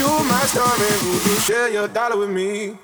you my story. Would you share your dollar with me?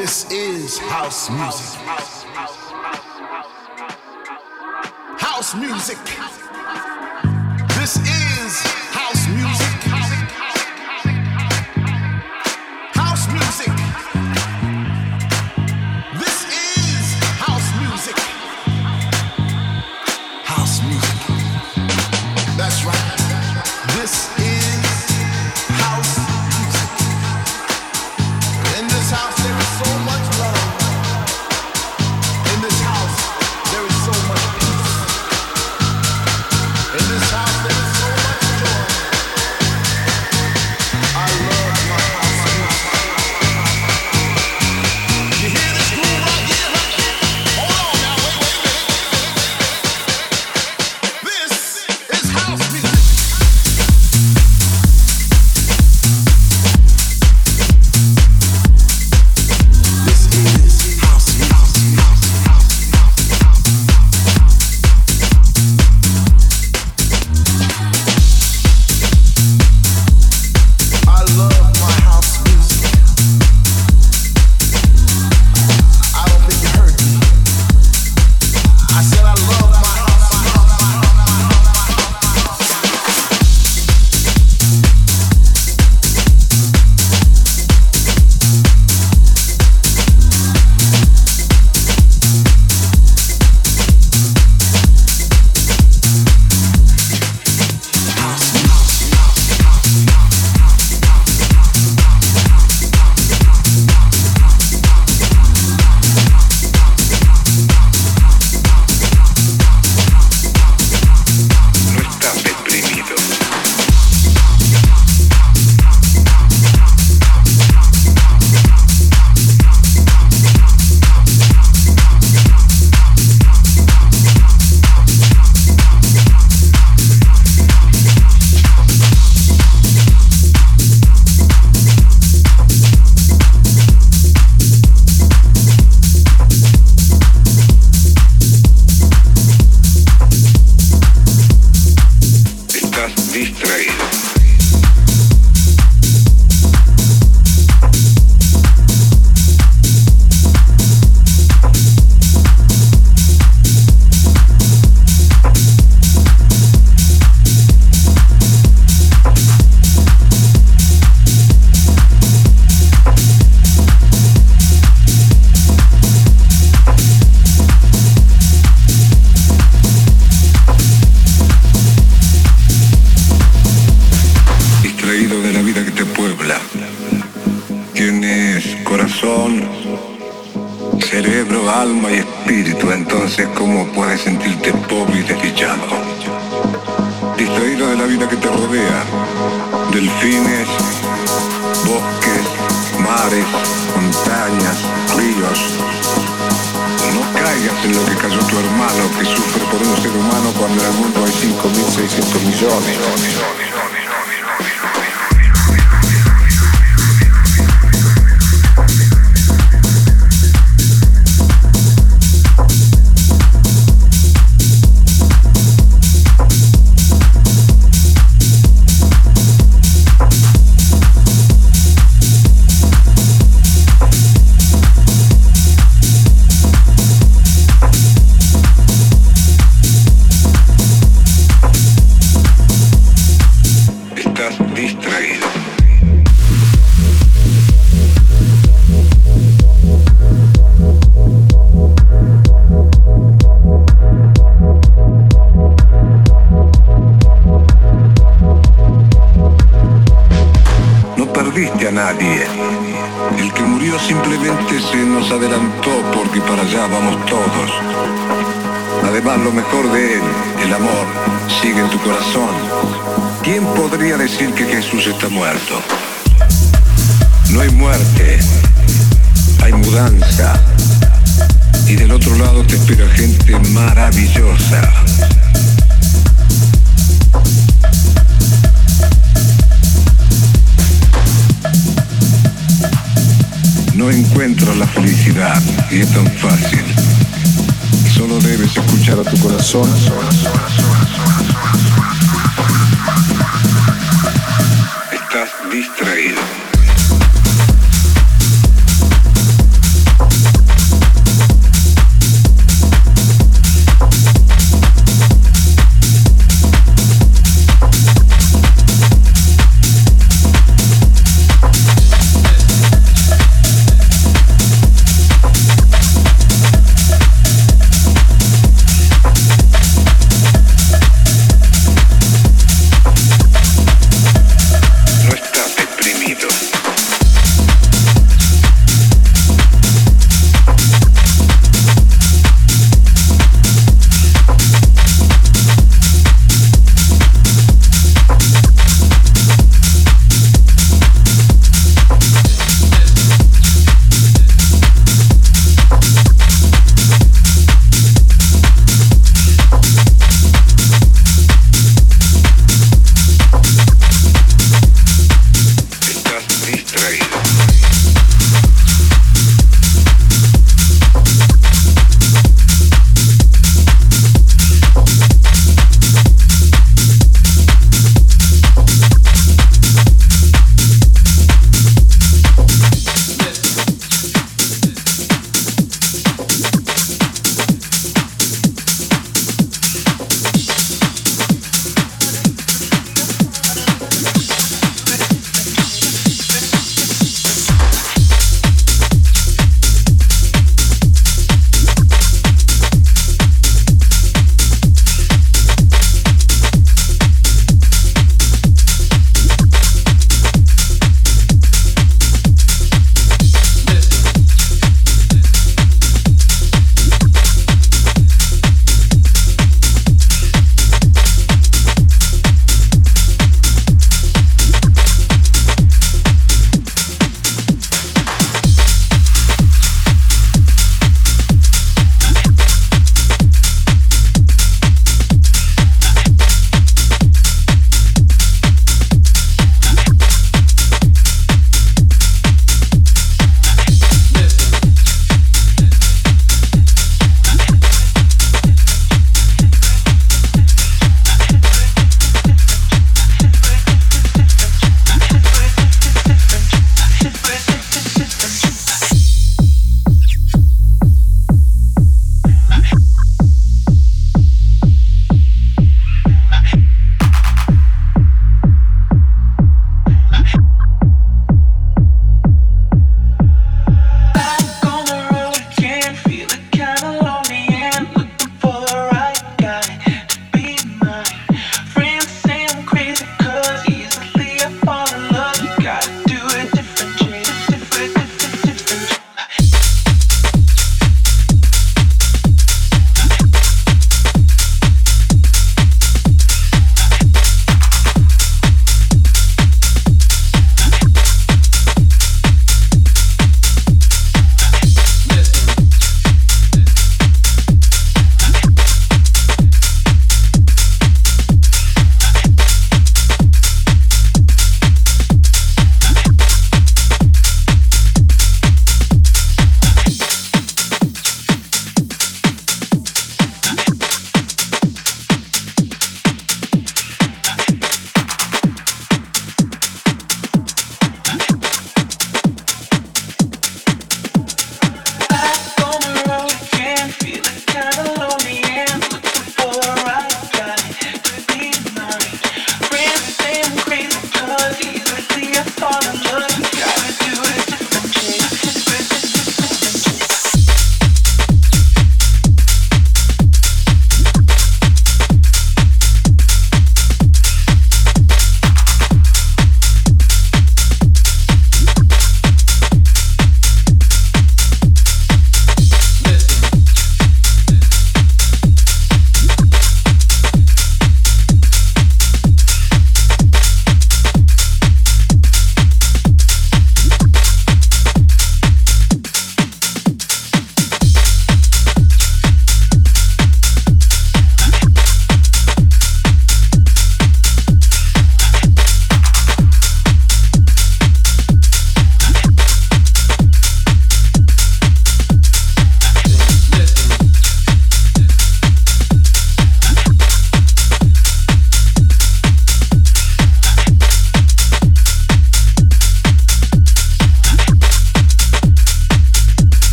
This is house music. House music.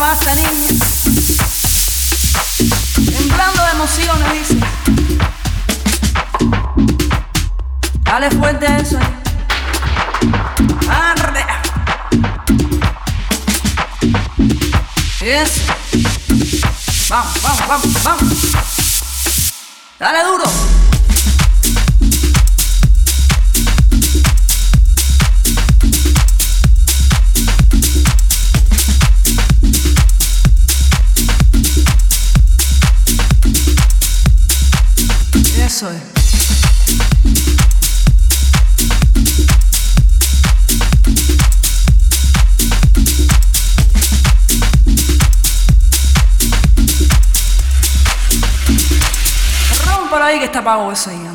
¡Basta, niña, temblando de emociones, dice. Dale fuerte a eso. Arde. Yes. Vamos, vamos, vamos, vamos. Dale duro. acabar o osso aí.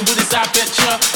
with this adventure.